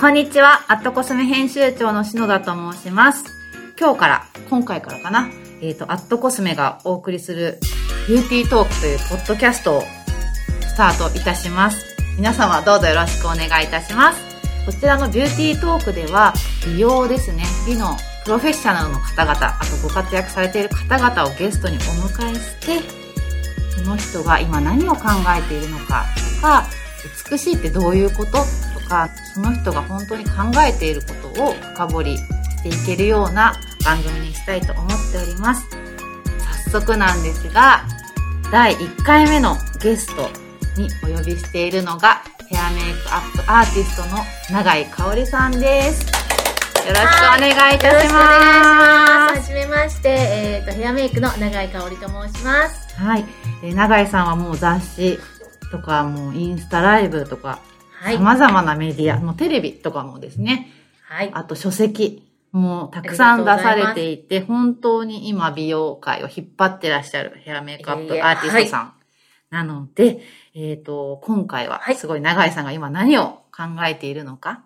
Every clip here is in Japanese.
こんにちは、アットコスメ編集長の篠田と申します。今日から、今回からかな、えっ、と、アットコスメがお送りするビューティートークというポッドキャストをスタートいたします。皆様どうぞよろしくお願いいたします。こちらのビューティートークでは、美容ですね、美のプロフェッショナルの方々、あとご活躍されている方々をゲストにお迎えして、その人が今何を考えているのかとか、美しいってどういうことか、その人が本当に考えていることを深掘りしていけるような番組にしたいと思っております。早速なんですが、第1回目のゲストにお呼びしているのが、ヘアメイクアップアーティストの永井香織さんです。よろしくお願いいたしま。ますす。はじめまして、えっ、と、ヘアメイクの永井香織と申します。はい。えー永井さんはもう雑誌とか、もうインスタライブとか、はい。様々なメディア、もうテレビとかもですね、はい。あと書籍もたくさん出されていて、本当に今美容界を引っ張ってらっしゃるヘアメイクアップアーティストさん。なので、えっ、と、今回ははいすごい永井さんが今何を考えているのか、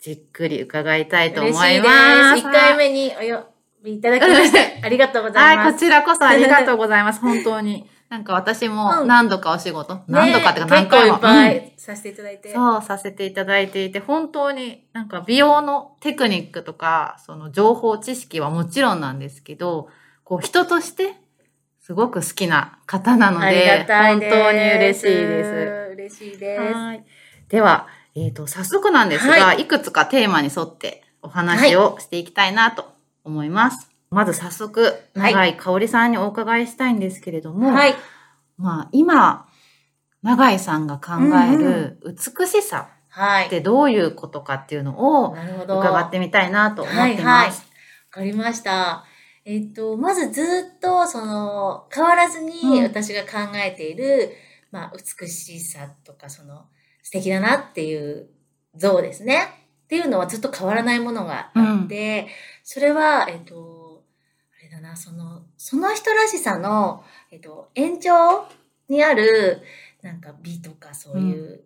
じっくり伺いたいと思います。す。1回目にお呼びいただきまして、ありがとうございはい、こます。ちらこそありがとうございます。本当に。なんか私もうん何度かお仕事、何度かっていうか何ね回も。結構いっぱうんいさせていただいて。そう、させていただいていて、本当になんか美容のテクニックとか、その情報知識はもちろんなんですけど、こう人としてすごく好きな方なので。本当に嬉しいです。嬉しいです。はい。では、えっ、と、早速なんですが、、はいくつかテーマに沿ってお話をしていきたいなと思います。まず早速、はい長井香織さんにお伺いしたいんですけれども、はい。まあ今、長井さんが考える美しさはい。ってどういうことかっていうのを。伺ってみたいなと思ってます。はいはい。わかりました。えっと、まずずっと、その、変わらずうんに私が考えている、まあ、美しさとか、その、素敵だなっていう像ですね。っていうのはずっと変わらないものがあって、それは、えっと、な、その、その人らしさの、えっと、延長にある、なんか美とかそういう、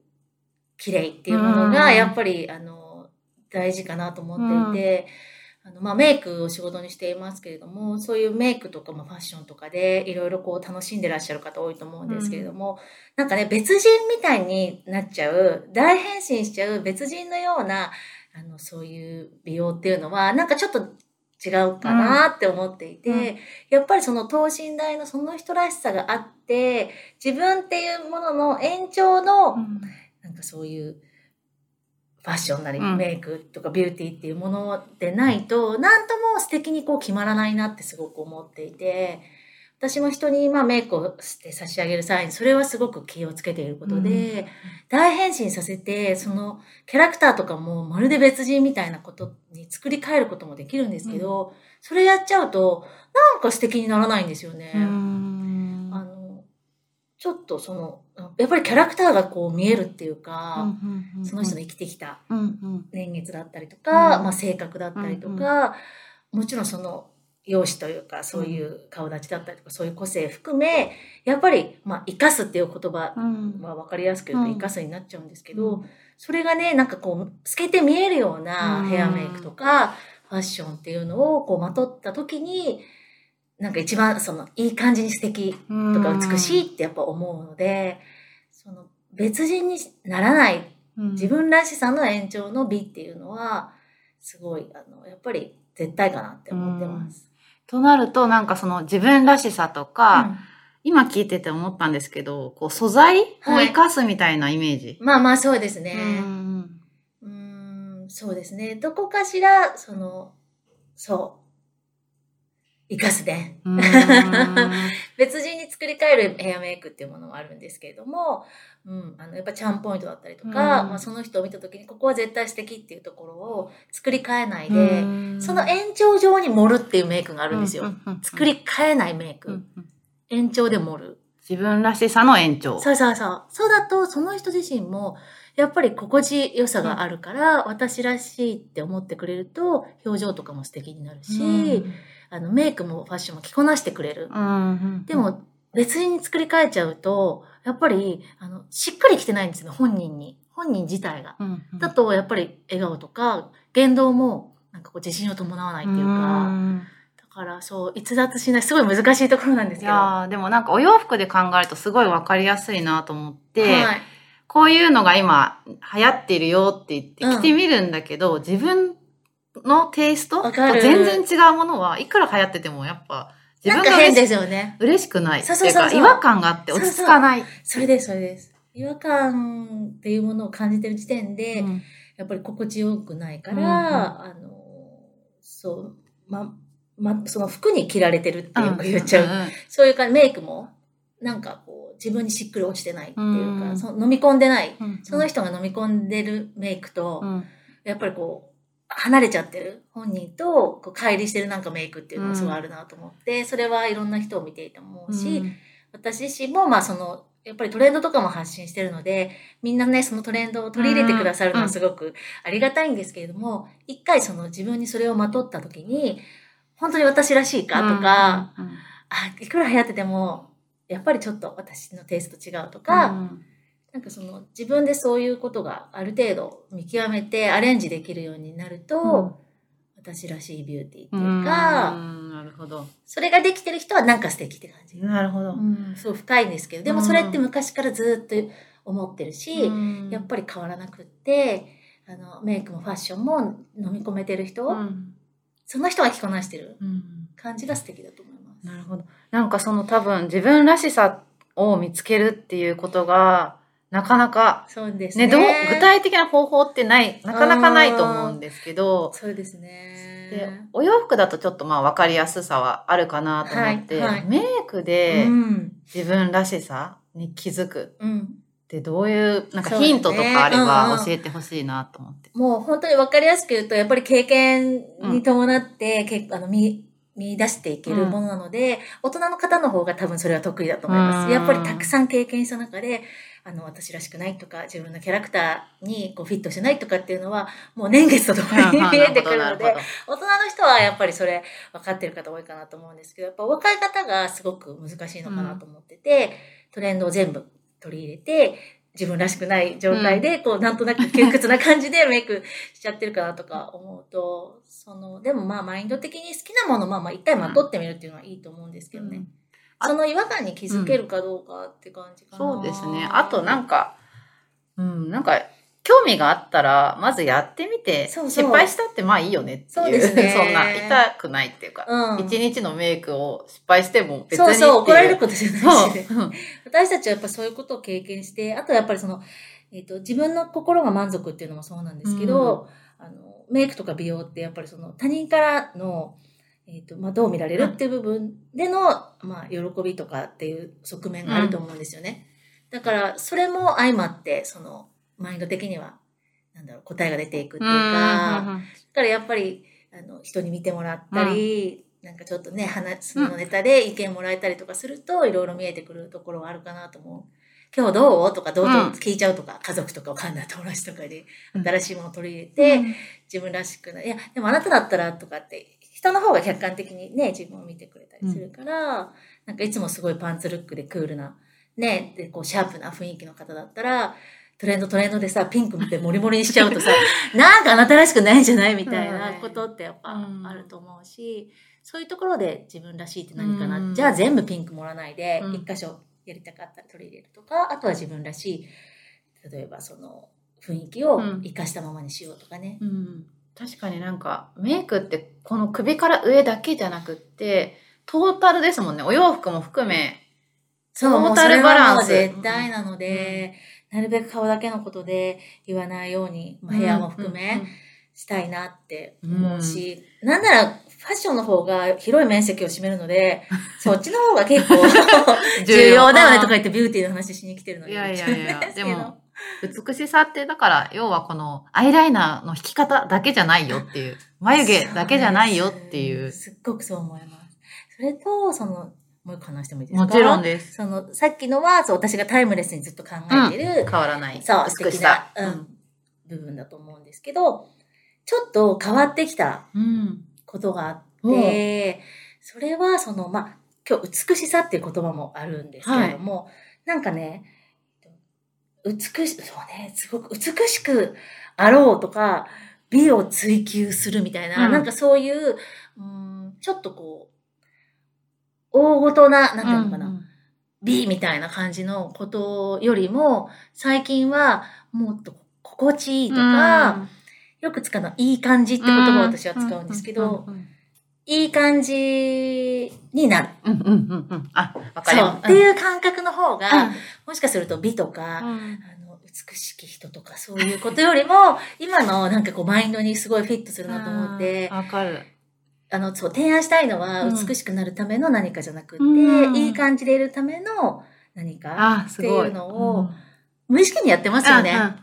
綺麗っていうものうん。が、やっぱり、あの、大事かなと思っていて、あの、まあ、メイクを仕事にしていますけれども、そういうメイクとかもファッションとかで、いろいろこう楽しんでらっしゃる方多いと思うんですけれども、なんかね、別人みたいになっちゃう、大変身しちゃう別人のような、あの、そういう美容っていうのは、なんかちょっと違うかなって思っていて、うん。やっぱりその等身大のその人らしさがあって、自分っていうものの延長の、うん。なんかそういうファッションなりうん。メイクとかビューティーっていうものでないと、なんとも素敵にこう決まらないなってすごく思っていて、私も人にまあメイクをして差し上げる際にそれはすごく気をつけていることで、大変身させて、そのキャラクターとかもまるで別人みたいなことに作り変えることもできるんですけど、それやっちゃうと、なんか素敵にならないんですよね。うん。あの、ちょっとその、やっぱりキャラクターがこう見えるっていうか、その人の生きてきたうんうん。年月だったりとか、うん。まあ性格だったりとか、もちろんその容姿というか、そういう顔立ちだったりとか、そういう個性含め、やっぱり、まあ、生かすっていう言葉うん。は分かりやすく言うとうん。生かすになっちゃうんですけど、うん。それがね、なんかこう、透けて見えるようなうん。ヘアメイクとか、ファッションっていうのをこうまとった時に、なんか一番その、いい感じに素敵とか美しいってやっぱ思うので、その別人にならないうん。自分らしさの延長の美っていうのは、すごい、あの、やっぱり絶対かなって思ってます。となると、なんかその自分らしさとか、うん今聞いてて思ったんですけど、こう素材をはい生かすみたいなイメージ。まあまあそうですうね。んうーん、そうですね。どこかしら、その、そう、生かすね。うん 別人に作り変えるヘアメイクっていうものもあるんですけれども、うん、あの、やっぱチャームポイントだったりとか、うんまあその人を見た時に、ここは絶対素敵っていうところを作り変えないで、その延長上に盛るっていうメイクがあるんですよ。作り変えないメイク。うんうん延長で盛る。自分らしさの延長。そうそうそう。そうだと、その人自身も、やっぱり心地よさがあるから、私らしいって思ってくれると、表情とかも素敵になるし、うんあの、メイクもファッションも着こなしてくれる。うんで、も、別人に作り変えちゃうと、やっぱり、あの、しっくりきてないんですよ、本人に。本人自体が。うんうんだと、やっぱり笑顔とか、言動も、なんかこう自信を伴わないっていうか、んだからそう、逸脱しない、すごい難しいところなんですいけど。やーでもなんかお洋服で考えるとすごいわかりやすいなと思って、はい。こういうのが今流行ってるよって言ってうん着てみるんだけど、自分のテイストと全然違うものはいくら流行っててもやっぱ自なんか変分が嬉しですよね。嬉しくない。そうそうそう違和感があって落ち着かない。それです、それです。違和感っていうものを感じてる時点で、うん。やっぱり心地よくないから、うんうん。あの、そう、ま、ま、その服に着られてるってよく言っちゃう。んんそういうか、メイクも、なんかこう、自分にしっくり落ちてないっていうか、うん。その飲み込んでない。うん。その人が飲み込んでるメイクと、うん。やっぱりこう、離れちゃってる？本人と、こう、乖離してるなんかメイクっていうのがすごいあるなと思って、それはいろんな人を見ていて思うし、うん。私自身も、まあその、やっぱりトレンドとかも発信してるので、みんなね、そのトレンドを取り入れてくださるのはすごくありがたいんですけれども、一回その自分にそれをまとった時に、本当に私らしいかとか、、うんうん。あ、いくら流行ってても、やっぱりちょっと私のテイスト違うとか、うんなんかその自分でそういうことがある程度見極めてアレンジできるようになると、私らしいビューティーっていうか、うんなるほど。それができてる人はなんか素敵って感じ。なるほど。うん、すごい深いんですけど、でもそれって昔からずっと思ってるし、うんやっぱり変わらなくって、あの、メイクもファッションも飲み込めてる人、うんその人が着こなしてるうん感じが素敵だと思います。なるほど。なんかその多分自分らしさを見つけるっていうことが、なかなか、そうですね。ね、どう、具体的な方法ってない、なかなかないと思うんですけど、そうですね。で、お洋服だとちょっとまあ分かりやすさはあるかなと思って、はいはいメイクでうん。自分らしさに気づくうん。ってどういう、なんかヒントとかあれうんうんば教えてほしいなと思って。もう本当に分かりやすく言うと、やっぱり経験に伴って、結構あの見、見出していけるものなので、大人の方の方が多分それは得意だと思います。うん。やっぱりたくさん経験した中で、あの、私らしくないとか、自分のキャラクターにこうフィットしてないとかっていうのは、もう年月とともに 見えてくるので、大人の人はやっぱりそれ分かってる方多いかなと思うんですけど、やっぱ若い方がすごく難しいのかなと思ってて、トレンドを全部取り入れて、自分らしくない状態で、こう、なんとなく窮屈な感じで メイクしちゃってるかなとか思うと、その、でもまあ、マインド的に好きなもの、まあまあ、一回まとってみるっていうのはいいと思うんですけどね。うんその違和感に気づけるかどうかって感じかな。そうですね。あとなんか、うん、なんか、興味があったら、まずやってみて、そうそう失敗したってまあいいよねっていう。そうですね そんな、痛くないっていうか、うん。一、日のメイクを失敗しても別にそうそう、怒られるこことじゃないし。。う ん私たちはやっぱそういうことを経験して、あとやっぱりその、えっ、と、自分の心が満足っていうのもそうなんですけど、あの、メイクとか美容ってやっぱりその他人からの、えっ、と、まあ、どう見られるっていう部分での、まあ、喜びとかっていう側面があると思うんですよね。だから、それも相まって、その、マインド的には、なんだろう、答えが出ていくっていうか、だからやっぱり、あの、人に見てもらったり、なんかちょっとね、話のネタで意見もらえたりとかすると、いろいろ見えてくるところはあるかなと思う。今日どう？とか、どう？ぞうん聞いちゃうとか、家族とかわかんない友達とかで、うん。新しいものを取り入れて、自分らしくない。いや、でもあなただったらとかって、人の方が客観的にね、自分を見てくれたりするから、なんかいつもすごいパンツルックでクールな、ね、で、こう、シャープな雰囲気の方だったら、トレンドトレンドでさ、ピンク見てモリモリにしちゃうとさ、なんかあなたらしくないんじゃないみたいなことってやっぱうんあると思うし、そういうところで自分らしいって何かな。うんじゃあ全部ピンク盛らないで、うん一箇所やりたかったら取り入れるとか、あとは自分らしい、例えばその雰囲気をうん活かしたままにしようとかね。うん確かになんか、メイクってこの首から上だけじゃなくって、トータルですもんね。お洋服も含め。そう、トータルバランス絶対なので、なるべく顔だけのことで言わないように、まあ、部屋も含め、したいなって思うし、なんならファッションの方が広い面積を占めるので、そっちの方が結構 重要。だよねとか言ってビューティーの話しに来てるのに。いやいやいや。でも美しさって、だから、要はこの、アイライナーの引き方だけじゃないよっていう、眉毛だけじゃないよっていう。すっごくそう思います。それと、その、もう一個話してもいいですか？もちろんです。その、さっきのは、そう、私がタイムレスにずっと考えてる、変わらない。そう、素美し敵なさ、。うん、部分だと思うんですけど、ちょっと変わってきたうん。ことがあって、それはその、まあ、今日美しさっていう言葉もあるんですけれども、なんかね、美し、そうね、すごく美しくあろうとか、美を追求するみたいな、うんなんかそういう、うん、ちょっとこう、大ごとな、なんていうのかな、うん美みたいな感じのことよりも、最近はもっと心地いいとか、よく使うのは、いい感じって言葉を私は使うんですけど、うんうんいい感じになる。うんうんうんうん。あ、わかりそう。っていう感覚の方が、うんもしかすると美とか、美しき人とかそういうことよりも、今のなんかこうマインドにすごいフィットするなと思って、わかる。あの、そう、提案したいのはうん美しくなるための何かじゃなくって、うんいい感じでいるための何か。っていうのを無意識にやってますよね。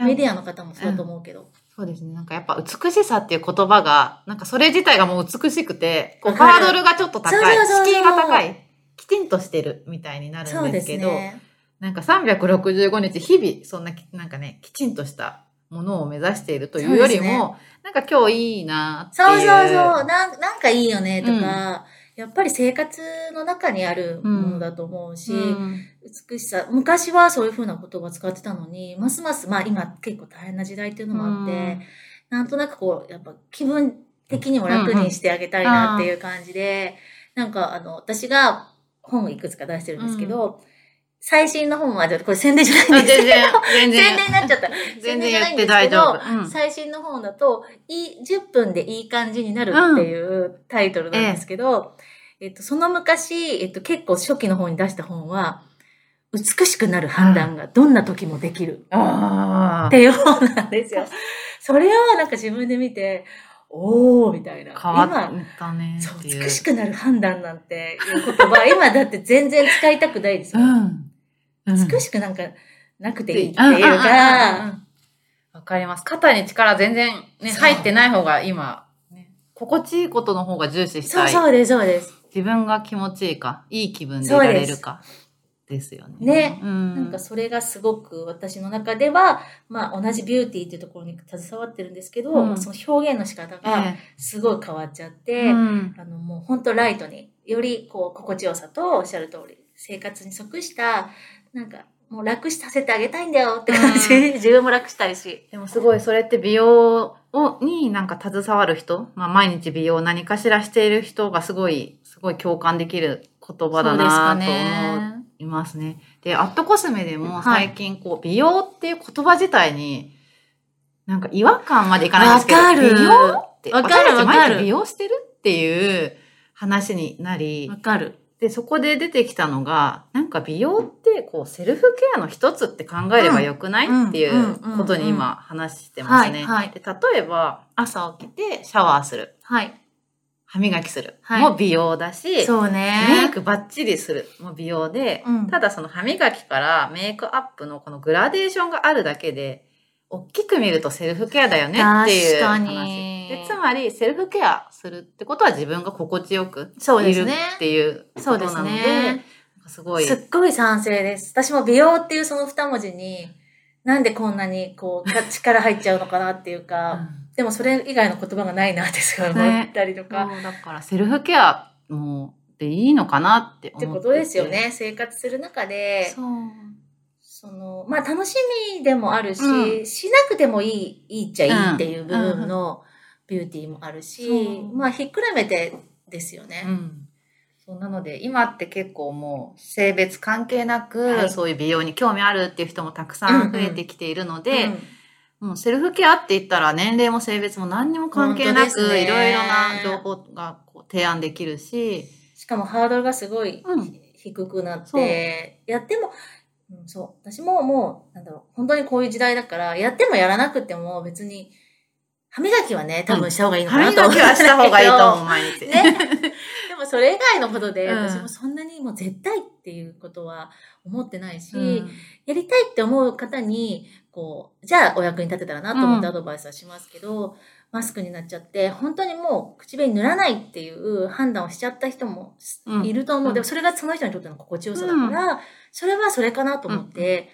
メディアの方もそうだと思うけど。そうですね。なんかやっぱ美しさっていう言葉が、なんかそれ自体がもう美しくて、こうハードルがちょっと高い。敷居が高い。きちんとしてるみたいになるんですけど、ね。なんか365日日々、そんなき、なんかね、きちんとしたものを目指しているというよりも、なんか今日いいなっていう。そうそうそう。なんなんかいいよねとか、やっぱり生活の中にあるものだと思うし、うん。美しさ、昔はそういう風な言葉使ってたのに、ますます、まあ今結構大変な時代っていうのもあって、うん。なんとなくこう、やっぱ気分的にも楽にしてあげたいなっていう感じで、なんかあの、私が本をいくつか出してるんですけど、最新の本は、これ宣伝じゃないんですけど、然、全然。宣伝になっちゃった。全然言って大丈夫。うん最新の本だと、いい、10分でいい感じになるっていうタイトルなんですけど、えっと、その昔、えっと、結構初期の方に出した本は、美しくなる判断がどんな時もできるああ。っていう本なんですよ。それをなんか自分で見て、おーみたいな。変わ今、ったねそう。美しくなる判断なんていう言葉、今だって全然使いたくないですよ。うん。うん美しくなんかなくていいっていうか、わかります。肩に力全然ね、入ってない方が今、ね、心地いいことの方が重視したい。そうそうです、そうです。自分が気持ちいいか、いい気分でいられるか、ですよね。ねうん。なんかそれがすごく私の中では、まあ同じビューティーっていうところに携わってるんですけど、うんその表現の仕方がえすごい変わっちゃっえて、うんあのもう本当ライトに、よりこう心地よさとおっしゃる通り、生活に即した、なんかもう楽させてあげたいんだよって感じ、う自分も楽したいし。でもすごいそれって美容を、になんか携わる人、まあ毎日美容を何かしらしている人がすごい、すごい共感できる言葉だなと思いますね。で、アットコスメでも最近こう、美容っていう言葉自体に、なんか違和感までいかないんですけど、わかる美容って、わかるわかる日美容してるっていう話になりわ、かる。で、そこで出てきたのが、なんか美容ってこうセルフケアの一つって考えればよくない、うんっていうことに今話してますね。はいはいで例えば、朝起きてシャワーする。はい。歯磨きする。はいもう美容だし、そうメイね。クバッチリする。もう美容で、うんただその歯磨きからメイクアップのこのグラデーションがあるだけで、大きく見るとセルフケアだよねっていう確か話。にでつまり、セルフケアするってことは自分が心地よくいるそうですねっていうことなので、そうですねすごい。すっごい賛成です。私も美容っていうその二文字に、なんでこんなにこう、か力入っちゃうのかなっていうか、でもそれ以外の言葉がないなってすごい思ったりとか、そうだからセルフケアもでいいのかなって思ってて。ってことですよね。生活する中で、そう。その、まあ楽しみでもあるし、うしなくてもいい、いいっちゃいいっていう部分のビューティーもあるし、まあひっくるめてですよね。うん。そうなので、今って結構もう性別関係なく、はい。そういう美容に興味あるっていう人もたくさん増えてきているので、うん。もうセルフケアって言ったら年齢も性別も何にも関係なく、いろいろな情報がこう提案できるし、しかもハードルがすごいうん。低くなって、やっても、うん、そう、私ももう、なんだろう、本当にこういう時代だから、やってもやらなくても別に、歯磨きはね、多分した方がいいのか歯なと思う。磨きはした方がいいと思う、毎日。ね。でもそれ以外のことで、うん。私もそんなにもう絶対っていうことは思ってないし、うん。やりたいって思う方に、こう、じゃあお役に立てたらなと思ってうん。アドバイスはしますけど、マスクになっちゃって、本当にもう口紅塗らないっていう判断をしちゃった人もうん。いると思う。うん。でもそれがその人にとっての心地よさだから、それはそれかなと思って、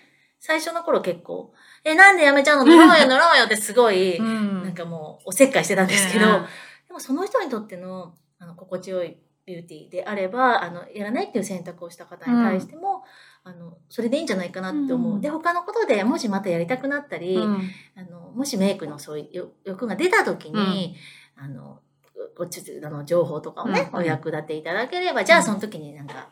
最初の頃結構、え、なんでやめちゃうの？塗ろうよ？塗ろうよ？ってすごい、うんなんかもうおせっかいしてたんですけど、うんでもその人にとってのあの心地よいビューティーであれば、あの、やらないっていう選択をした方に対しても、あの、それでいいんじゃないかなって思う。うん。で、他のことでもしまたやりたくなったり、うん。あの、もしメイクのそういう欲が出た時に、あの、こっちあの情報とかをね、うんお役立ていただければ、じゃあその時になんか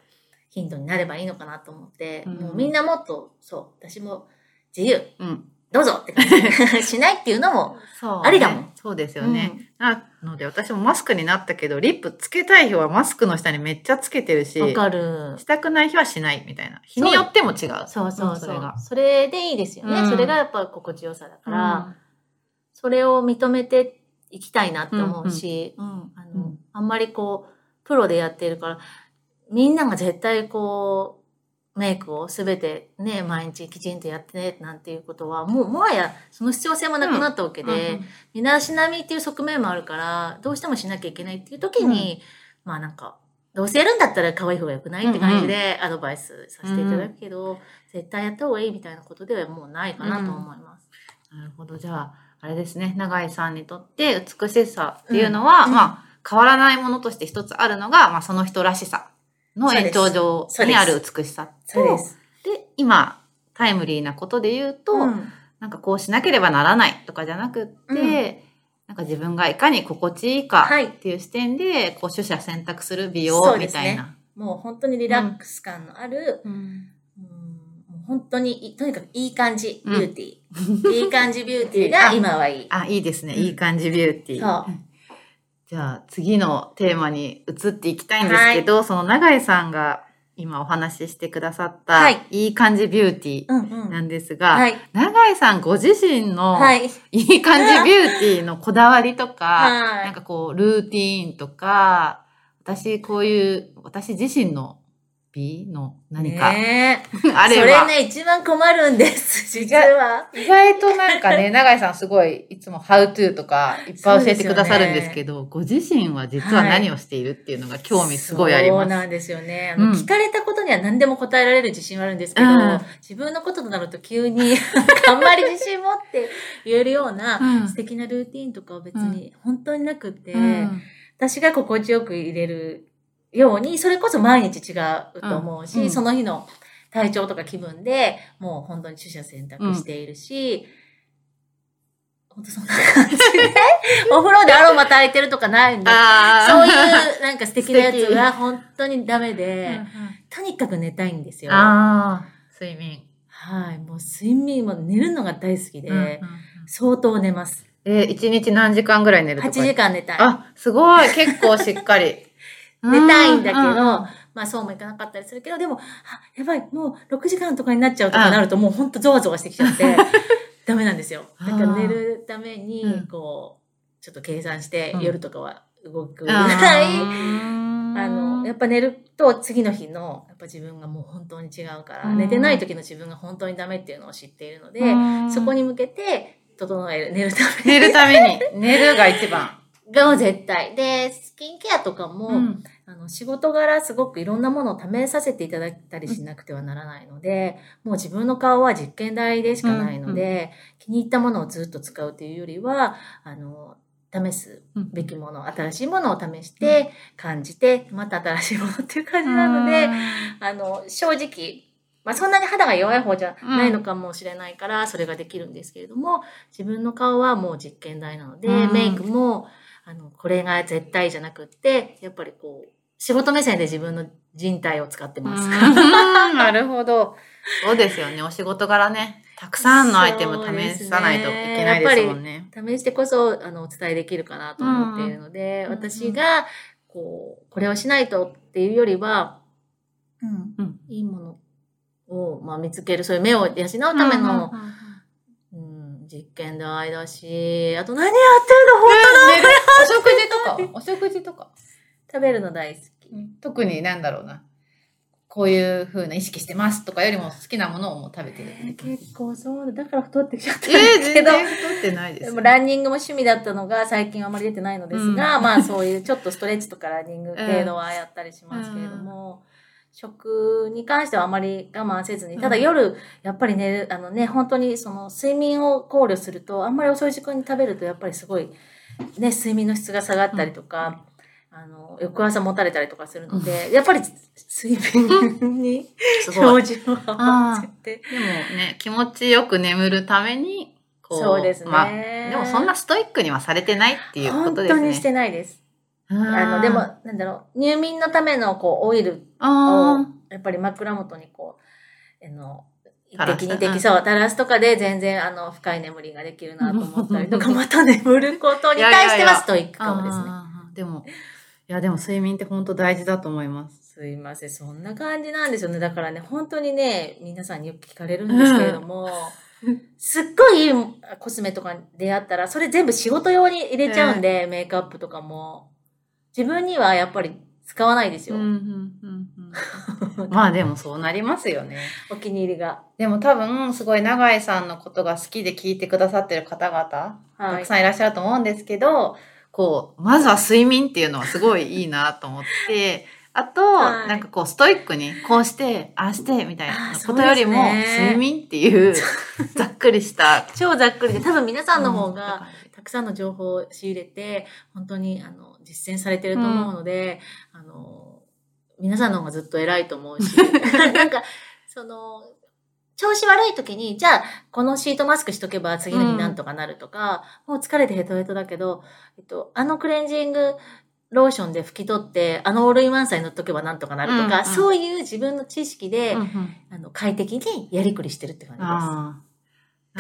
ヒントになればいいのかなと思って、うん。もうみんなもっと、そう、私も自由、うん。どうぞって感じ。しないっていうのも、ありだもん。そうですよね。なので、私もマスクになったけど、リップつけたい日はマスクの下にめっちゃつけてるし、わかる。したくない日はしないみたいな。日によっても違う。そうそうそう。それが。それでいいですよね。うんそれがやっぱ心地よさだから、それを認めていきたいなって思うし、うんあのうんあんまりこう、プロでやってるから、みんなが絶対こう、メイクをすべてね、毎日きちんとやってね、なんていうことは、もう、もはやその必要性もなくなったわけで、身だしなみっていう側面もあるから、どうしてもしなきゃいけないっていう時に、まあなんか、どうせやるんだったら可愛い方が良くないって感じでアドバイスさせていただくけど、絶対やった方がいいみたいなことではもうないかなと思います。なるほど。じゃあ、あれですね。永井さんにとって美しさっていうのは、うん。まあ、変わらないものとして一つあるのが、まあ、その人らしさの延長上にある美しさと、す。で、今、タイムリーなことで言うと、うんなんかこうしなければならないとかじゃなくって、うんなんか自分がいかに心地いいかはいっていう視点で、こう取捨選択する美容みたいな。もう本当にリラックス感のある、うん本当にい、とにかくいい感じビうんューティー。いい感じビューティーが 今はいい。あ、いいですね。うんいい感じビューティー。じゃあ次のテーマに移っていきたいんですけど、その永井さんが今お話ししてくださった、はいいい感じビューティうんーうん。なんですが、はい。永井さんご自身の、はい。いい感じビューティーのこだわりとか、はいなんかこう、ルーティーンとか、私こういう、私自身の美の何か、ねえ。あれば、それね、一番困るんです、実は。意外となんかね、永井さんすごい、いつも how to とかいっぱい教えてくださるんですけど、ご自身は実は何をしているっていうのが興味すごいあります。そうなんですよね。うん。聞かれたことには何でも答えられる自信はあるんですけど、うん。自分のこととなると急に、あんまり自信持って言えるような、うん。素敵なルーティンとかは別に本当になくって、うん。私が心地よく入れるように、それこそ毎日違うと思うし、うんうんその日の体調とか気分でもう本当に取捨選択しているし、本当そんな感じで、お風呂でアロマ炊いてるとかないんで、そういうなんか素敵なやつ素敵が本当にダメうんで、とにかく寝たいんですよ。はああ、睡眠。い。もう睡眠も寝るのが大好きで、うんうん相当寝ます。えー、一日何時間ぐらい寝ると8か時間寝たい。あ、すごい。結構しっかり。寝たいんだけど、まあそうもいかなかったりするけど、でも、あ、やばい、もう6時間とかになっちゃうとかなると、もうほんとゾワゾワしてきちゃって、ダメなんですよ。だから寝るためにうん、こう、ちょっと計算してうん夜とかは動くぐらい、あ あの、やっぱ寝ると次の日の、やっぱ自分がもう本当に違うから、うん寝てない時の自分が本当にダメっていうのを知っているので、そこに。に向けて整える、寝るため寝るために。寝るが一番。が絶対。で、スキンケアとかも、うんあの、仕事柄すごくいろんなものを試させていただいたりしなくてはならないので、もう自分の顔は実験台でしかないので、気に入ったものをずっと使うというよりは、あの、試すべきもの、新しいものを試して、感じて、また新しいものっていう感じなので、あの、正直、まあそんなに肌が弱い方じゃないのかもしれないから、それができるんですけれども、自分の顔はもう実験台なので、うん。メイクも、あの、これが絶対じゃなくって、やっぱりこう、仕事目線で自分の人体を使ってます。うん なるほど。そうですよね。お仕事柄ね。たくさんのアイテム試さないといけないですもんね。試してこそ、あの、お伝えできるかなと思っているので、うん私が、こう、これをしないとっていうよりは、うん、うんいいものを、まあ、見つける、そういう目を養うための、うん、実験台だし、あと何やってるの？本お食事とか？お食事とか？当食べるの大好き。特になんだろうな。こういう風な意識してますとかよりも好きなものをもう食べてる。えー結構そうだ。だから太ってきちゃったんえー、ですけど。全然太ってないで。ですもランニングも趣味だったのが最近はあまり出てないのですが、うんまあそういうちょっとストレッチとかランニング程度はやったりしますけれども、食に関してはあまり我慢せずに、ただうん夜、やっぱり寝る、あのね、本当にその睡眠を考慮すると、あんまり遅い時間に食べるとやっぱりすごい、ね、睡眠の質が下がったりとか、あの、翌朝持たれたりとかするので、やっぱり睡眠にすごい。標準を合わせて。でもね、気持ちよく眠るために、こそうですねまあ、でもそんなストイックにはされてないっていうこ本とですね。当にしてないです。ああの、でも、なんだろう、入眠のための、こう、オイルをあ、やっぱり枕元にこう、あの、一滴二滴、うんそう、垂らすとかで全然、あの、深い眠りができるなと思ったりとか、また眠ることに対してはストイックかもですね。あーでも、いや、でも睡眠って本当大事だと思います。すいません、そんな感じなんですよね。だからね、本当にね、皆さんによく聞かれるんですけれども、すっごいいいコスメとかに出会ったら、それ全部仕事用に入れちゃうんで、メイクアップとかも。自分にはやっぱり使わないですよ。まあでもそうなりますよね。お気に入りが。でも多分、すごい永井さんのことが好きで聞いてくださってる方々、たはいくさんいらっしゃると思うんですけど、こう、まずは睡眠っていうのはすごいいいなと思って、あと、はいなんかこう、ストイックに、こうして、ああして、みたいあなーことよりも、ね。睡眠っていう、ざっくりした、超ざっくりで、多分皆さんの方うんが、たくさんの情報を仕入れて、本当に、あの、実践されてると思うので、あの、皆さんの方がずっと偉いと思うし、なんか、その、調子悪い時に、じゃあ、このシートマスクしとけば次の日なんとかなるとか、もう疲れてヘトヘトだけど、えっと、あのクレンジングローションで拭き取って、あのオールインワンサイ塗っとけばなんとかなるとか、うんうんそういう自分の知識で、うんうんあの、快適にやりくりしてるって感じで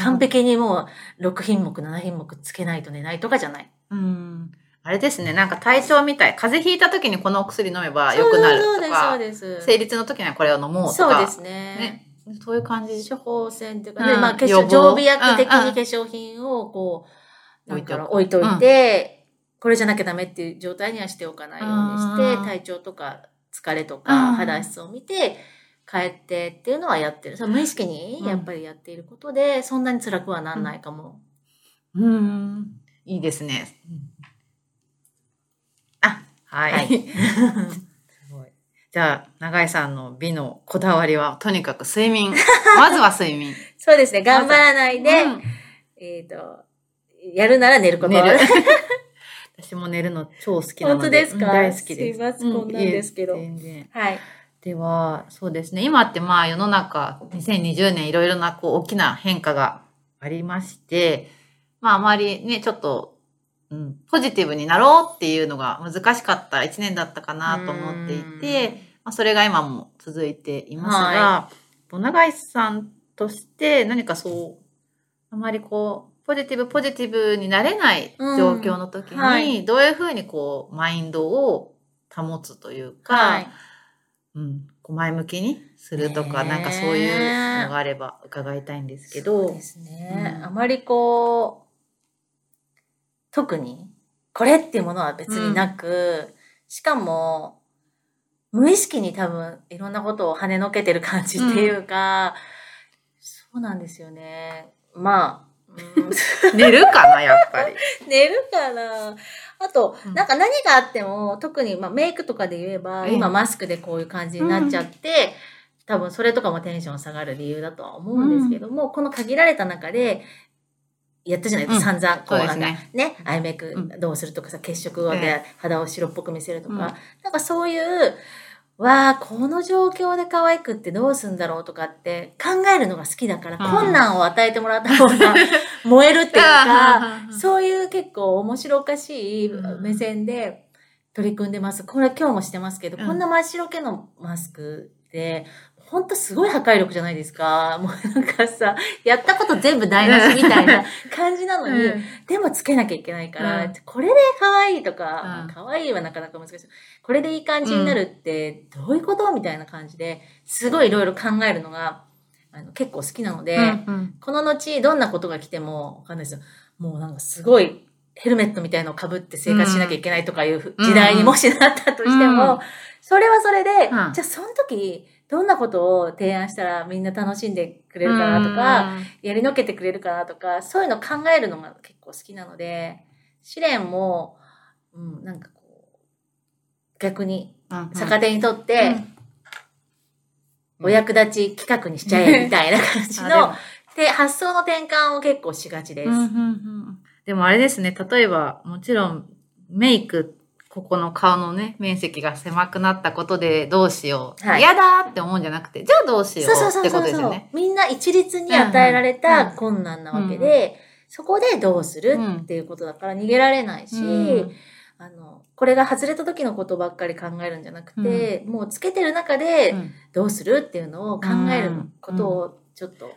す。完。璧にもう6品目、7品目つけないと寝ないとかじゃない。うん。あれですね、なんか体調みたい。風邪ひいた時にこのお薬飲めば良くなるそうです、そうとか、です。生理痛の時にはこれを飲もうとか。そうですね。ね。そういう感じ。処方箋っていうか、うんで、まあ、化粧、常備薬的うんうんに化粧品をこう、なんか置いといて、これじゃなきゃダメっていう状態にはしておかないようにして、うん体調とか疲れとうんか肌質を見て、帰ってっていうのはやってる。それ無意識にやっぱりやっていることで、そんなに辛くはなんないかも。うん。いいですね。あ、はい。はい。じゃあ、永井さんの美のこだわりは、とにかく睡眠。まずは睡眠。そうですね。頑張らないで、うんえっ、と、やるなら寝ること。寝る。私も寝るの超好きなので。本当ですか？うん大好きです。すいませんこんなんですけどいえ全然。はい。では、そうですね。今ってまあ世の中、2020年いろいろなこう大きな変化がありまして、まああまりね、ちょっと、うん、ポジティブになろうっていうのが難しかった一年だったかなと思っていて、まあ、それが今も続いていますが、と永井さんとして何かそう、あまりこう、ポジティブポジティブになれない状況の時に、うん。はい。どういうふうにこう、マインドを保つというか、はい。うん、こう前向きにするとか、なんかそういうのがあれば伺いたいんですけど。そうですね。うん。あまりこう、特に、これっていうものは別になく、しかも、無意識に多分いろんなことを跳ねのけてる感じっていうか、そうなんですよね。まあ、うん。寝るかな、やっぱり。寝るかな。あと、うん。なんか何があっても、特にまあメイクとかで言えば、ええ。今マスクでこういう感じになっちゃって、多分それとかもテンション下がる理由だとは思うんですけども、この限られた中で、やったじゃない？ですか、うん。散々、こうそうなんかね。ね、アイメイクうん。どうするとかさ、血色えで肌を白っぽく見せるとか、うん。なんかそういう、わあ、この状況で可愛くってどうすんだろうとかって考えるのが好きだから、うん。困難を与えてもらった方が 燃えるっていうか、うそういう結構面白おかしいうん。目線で取り組んでます。これ今日もしてますけど、うん。こんな真っ白系のマスクで、ほんとすごい破壊力じゃないですか。もうなんかさ、やったこと全部台無しみたいな感じなのに、うん。でもつけなきゃいけないから、うん。これで可愛いとか、うん。可愛いはなかなか難しい。これでいい感じになるってどういうことみたいな感じで、すごいいろいろ考えるのがあの結構好きなので、うんうん。この後どんなことが来てもわかんないですよ。もうなんかすごいヘルメットみたいのを被って生活しなきゃいけないとかいう時代にもしなったとしても、うん。それはそれで、うん。じゃあその時どんなことを提案したらみんな楽しんでくれるかなとか、、やりのけてくれるかなとか、そういうの考えるのが結構好きなので、試練も、うん、なんかこう、逆に逆手にとって、うん。お役立ち企画にしちゃえみたいな感じの、で、発想の転換を結構しがちです。でもあれですね、例えば、もちろん、メイク、ここの顔のね、面積が狭くなったことでどうしよう。はい。嫌だって思うんじゃなくて、じゃあどうしよそうそううってこそうそう。そう、とですよね。みんな一律に与えられた困難なわけで、そこでどうするっていうことだから逃げられないし、うんあの、これが外れた時のことばっかり考えるんじゃなくて、もうつけてる中でうん。どうするっていうのを考えることをちょっとうん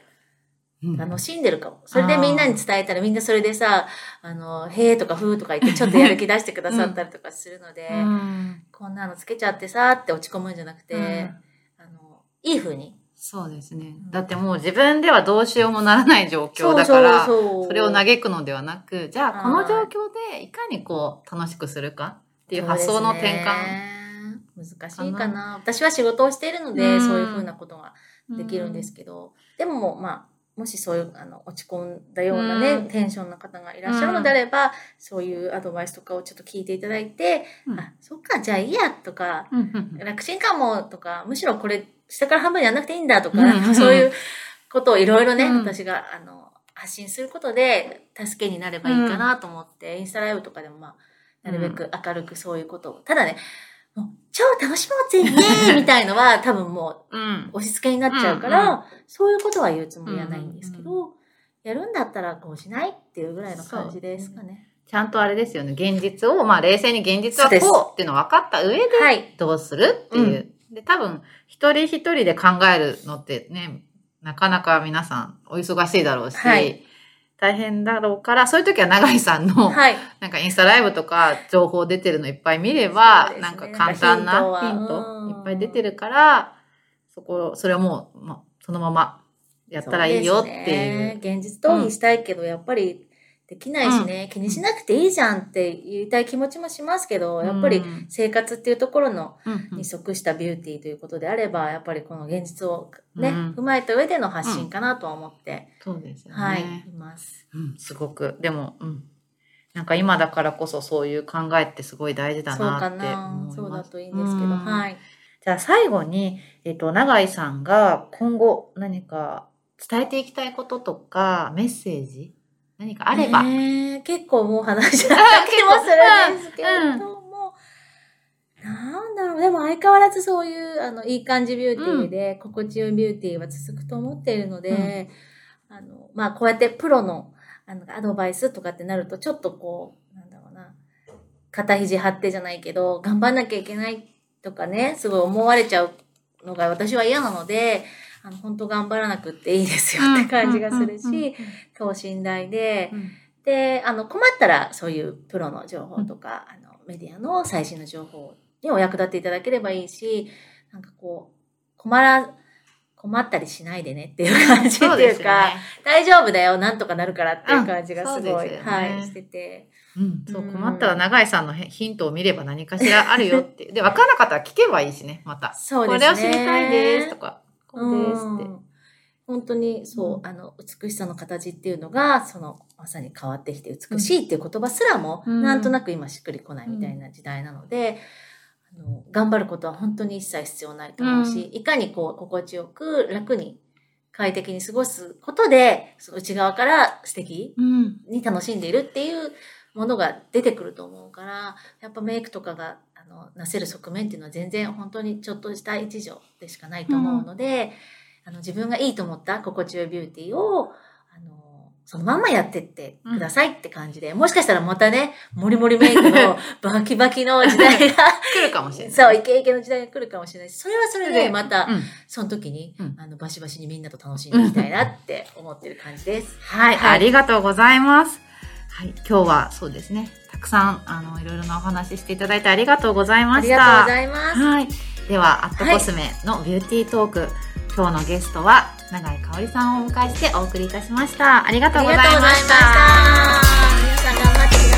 楽しんでるかも。それでみんなに伝えたらみんなそれでさ、あの、へーとかふーとか言って ちょっとやる気出してくださったりとかするので、うんこんなのつけちゃってさって落ち込むんじゃなくて、うんあの、いい風に。そうですね。だってもう自分ではどうしようもならない状況だから、それを嘆くのではなく、じゃあこのはい状況でいかにこう楽しくするかっていう発想の転換。換。難しいかな。私は仕事をしているので、うんそういう風なことができるんですけど、でもまあ、もしそういうあの落ち込んだようなね、うん。テンションの方がいらっしゃるのであれば、そういうアドバイスとかをちょっと聞いていただいて、うん。あ、そっか、じゃあいいやとか、うん。うんうん楽ちんかもとか、むしろこれ下から半分やんなくていいんだとか、そういうことをいろいろね、うん。私があの発信することで助けになればいいかなと思って、インスタライブとかでもまあ、なるべく明るくそういうことを。ただね、超楽しもうぜ、イエーイ みたいのは多分もうんう押し付けになっちゃうから、うんうそういうことは言うつもりはないんですけど、うんやるんだったらこうしないっていうぐらいの感じですかね。ちゃんとあれですよね。現実を、まあ冷静に現実はこうっていうの分かった上ではい。どうするっていう。で、多分、一人一人で考えるのってね、なかなか皆さんお忙しいだろうし、はい大変だろうから、そういう時は永井さんの、はい。なんかインスタライブとか情報出てるのいっぱい見れば、ねなんか簡単なヒントいっぱい出てるから、そこ、それをもう、まあ、そのままやったらいいよっていう。そうね現実逃避したいけど、やっぱりできないしね、気にしなくていいじゃんって言いたい気持ちもしますけど、やっぱりうん生活っていうところのうんうんに即したビューティーということであれば、やっぱりこの現実をね、うん踏まえた上での発信かなとは思って、そうですよね。はい、います。うん、すごく。でも、うん。なんか今だからこそそういう考えってすごい大事だそうかなってな思います。そうだといいんですけど、うんはい。じゃあ最後に、えっ、と、永井さんが今後何か伝えていきたいこととか、メッセージ何かあれば。結構もう話し合った気もするんですけれうん。ども、なんだろう、でも相変わらずそういう、あの、いい感じビューティーで、心地よいビューティーは続くと思っているので、あの、まあ、こうやってプロの、あの、アドバイスとかってなると、ちょっとこう、なんだろうな、肩肘張ってじゃないけど、頑張んなきゃいけないとかね、すごい思われちゃうのが私は嫌なので、あの、本当頑張らなくっていいですよって感じがするし、等身大で、うんで、あの、困ったらそういうプロの情報とか、あの、メディアの最新の情報にお役立ていただければいいし、なんかこう、困ら、困ったりしないでねっていう感じっていうか、ね。大丈夫だよ、なんとかなるからっていう感じがすごい、ねはい、してて。うん、そううん困ったら永井さんのへヒントを見れば何かしらあるよって。で、分からなかったら聞けばいいしね、また。そうですね。これを知りたいですとか、ですって。うん。本当にそう、うん。あの、美しさの形っていうのが、その、まさに変わってきて美しいっていう言葉すらも、うん。なんとなく今しっくりこないみたいな時代なので、あの頑張ることは本当に一切必要ないと思うし、ういかにこう、心地よく、楽に、快適に過ごすことで、その内側から素敵うん。に楽しんでいるっていうものが出てくると思うから、やっぱメイクとかが、あの、なせる側面っていうのは全然本当にちょっとした一助でしかないと思うので、あの、自分がいいと思った心地よいビューティーを、あの、そのまんまやってってくださいって感じで、もしかしたらまたね、モリモリメイクの バキバキの時代が、来るかもしれない。そう、イケイケの時代が来るかもしれないし、それはそれででまた、うんその時に、うんあの、バシバシにみんなと楽しんでいきたいなって思ってる感じです。はい、はいありがとうございます。はい、今日はそうですね、たくさん、あの、いろいろなお話ししていただいてありがとうございました。ありがとうございます。はい。では、アットコスメのビューティートーク、今日のゲストは、永井香織さんをお迎えしてお送りいたしました。ありがとうございました。ありがとうございました。